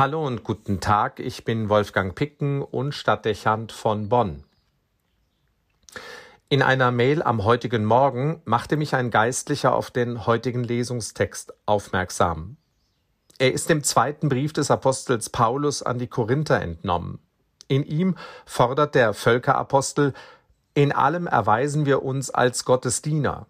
Hallo und guten Tag, ich bin Wolfgang Picken und Stadtdechant von Bonn. In einer Mail am heutigen Morgen machte mich ein Geistlicher auf den heutigen Lesungstext aufmerksam. Er ist dem zweiten Brief des Apostels Paulus an die Korinther entnommen. In ihm fordert der Völkerapostel, in allem erweisen wir uns als Gottes Diener.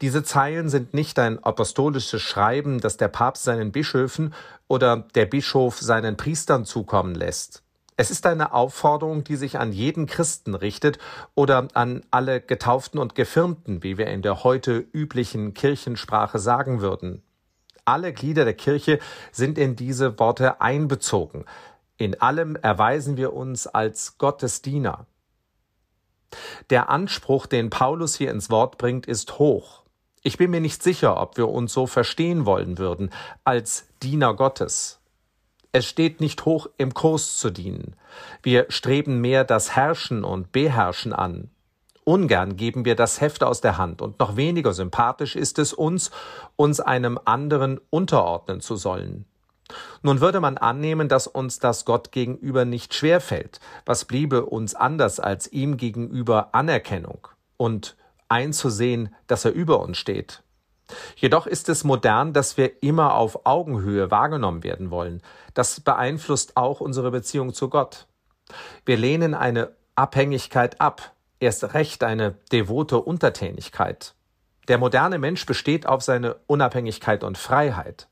Diese Zeilen sind nicht ein apostolisches Schreiben, das der Papst seinen Bischöfen oder der Bischof seinen Priestern zukommen lässt. Es ist eine Aufforderung, die sich an jeden Christen richtet oder an alle Getauften und Gefirmten, wie wir in der heute üblichen Kirchensprache sagen würden. Alle Glieder der Kirche sind in diese Worte einbezogen. In allem erweisen wir uns als Gottes Diener. Der Anspruch, den Paulus hier ins Wort bringt, ist hoch. Ich bin mir nicht sicher, ob wir uns so verstehen wollen würden, als Diener Gottes. Es steht nicht hoch, im Kurs zu dienen. Wir streben mehr das Herrschen und Beherrschen an. Ungern geben wir das Heft aus der Hand, und noch weniger sympathisch ist es uns, uns einem anderen unterordnen zu sollen. Nun würde man annehmen, dass uns das Gott gegenüber nicht schwerfällt. Was bliebe uns anders als ihm gegenüber Anerkennung und einzusehen, dass er über uns steht? Jedoch ist es modern, dass wir immer auf Augenhöhe wahrgenommen werden wollen. Das beeinflusst auch unsere Beziehung zu Gott. Wir lehnen eine Abhängigkeit ab, erst recht eine devote Untertänigkeit. Der moderne Mensch besteht auf seine Unabhängigkeit und Freiheit.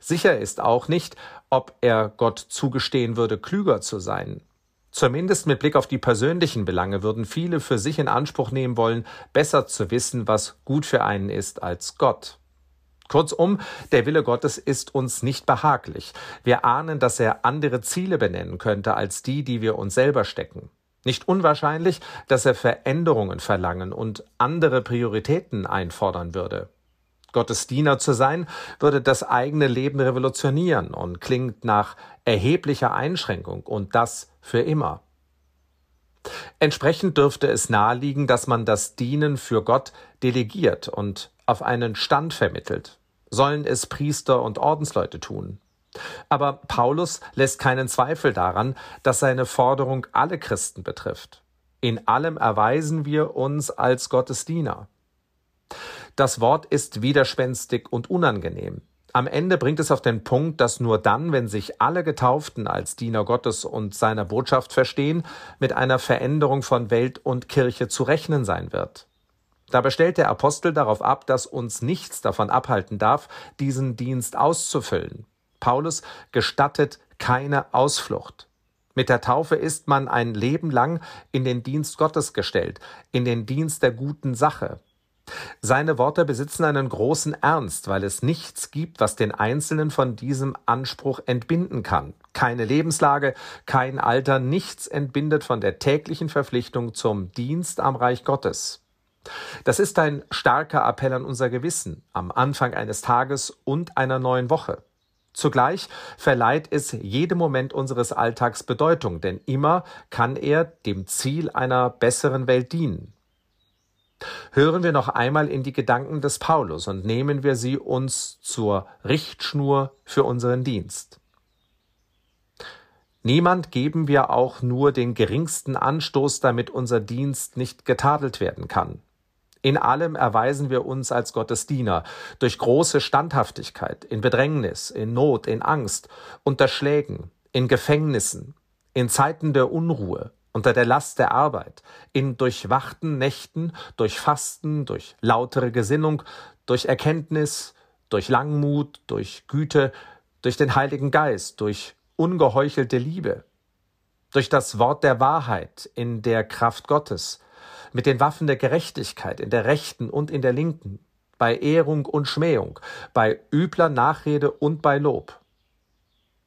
Sicher ist auch nicht, ob er Gott zugestehen würde, klüger zu sein. Zumindest mit Blick auf die persönlichen Belange würden viele für sich in Anspruch nehmen wollen, besser zu wissen, was gut für einen ist als Gott. Kurzum, der Wille Gottes ist uns nicht behaglich. Wir ahnen, dass er andere Ziele benennen könnte als die, die wir uns selber stecken. Nicht unwahrscheinlich, dass er Veränderungen verlangen und andere Prioritäten einfordern würde. Gottes Diener zu sein, würde das eigene Leben revolutionieren und klingt nach erheblicher Einschränkung und das für immer. Entsprechend dürfte es naheliegen, dass man das Dienen für Gott delegiert und auf einen Stand vermittelt. Sollen es Priester und Ordensleute tun. Aber Paulus lässt keinen Zweifel daran, dass seine Forderung alle Christen betrifft. In allem erweisen wir uns als Gottes Diener. Das Wort ist widerspenstig und unangenehm. Am Ende bringt es auf den Punkt, dass nur dann, wenn sich alle Getauften als Diener Gottes und seiner Botschaft verstehen, mit einer Veränderung von Welt und Kirche zu rechnen sein wird. Dabei stellt der Apostel darauf ab, dass uns nichts davon abhalten darf, diesen Dienst auszufüllen. Paulus gestattet keine Ausflucht. Mit der Taufe ist man ein Leben lang in den Dienst Gottes gestellt, in den Dienst der guten Sache, seine Worte besitzen einen großen Ernst, weil es nichts gibt, was den Einzelnen von diesem Anspruch entbinden kann. Keine Lebenslage, kein Alter, nichts entbindet von der täglichen Verpflichtung zum Dienst am Reich Gottes. Das ist ein starker Appell an unser Gewissen am Anfang eines Tages und einer neuen Woche. Zugleich verleiht es jedem Moment unseres Alltags Bedeutung, denn immer kann er dem Ziel einer besseren Welt dienen. Hören wir noch einmal in die Gedanken des Paulus und nehmen wir sie uns zur Richtschnur für unseren Dienst. Niemand geben wir auch nur den geringsten Anstoß, damit unser Dienst nicht getadelt werden kann. In allem erweisen wir uns als Gottes Diener durch große Standhaftigkeit, in Bedrängnis, in Not, in Angst, unter Schlägen, in Gefängnissen, in Zeiten der Unruhe, unter der Last der Arbeit, in durchwachten Nächten, durch Fasten, durch lautere Gesinnung, durch Erkenntnis, durch Langmut, durch Güte, durch den Heiligen Geist, durch ungeheuchelte Liebe, durch das Wort der Wahrheit in der Kraft Gottes, mit den Waffen der Gerechtigkeit in der rechten und in der linken, bei Ehrung und Schmähung, bei übler Nachrede und bei Lob.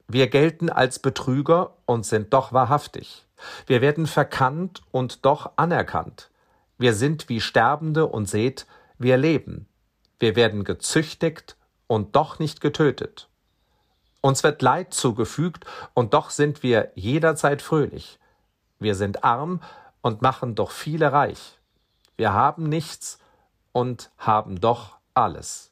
Wir gelten als Betrüger und sind doch wahrhaftig. Wir werden verkannt und doch anerkannt. Wir sind wie Sterbende und seht, wir leben. Wir werden gezüchtigt und doch nicht getötet. Uns wird Leid zugefügt und doch sind wir jederzeit fröhlich. Wir sind arm und machen doch viele reich. Wir haben nichts und haben doch alles.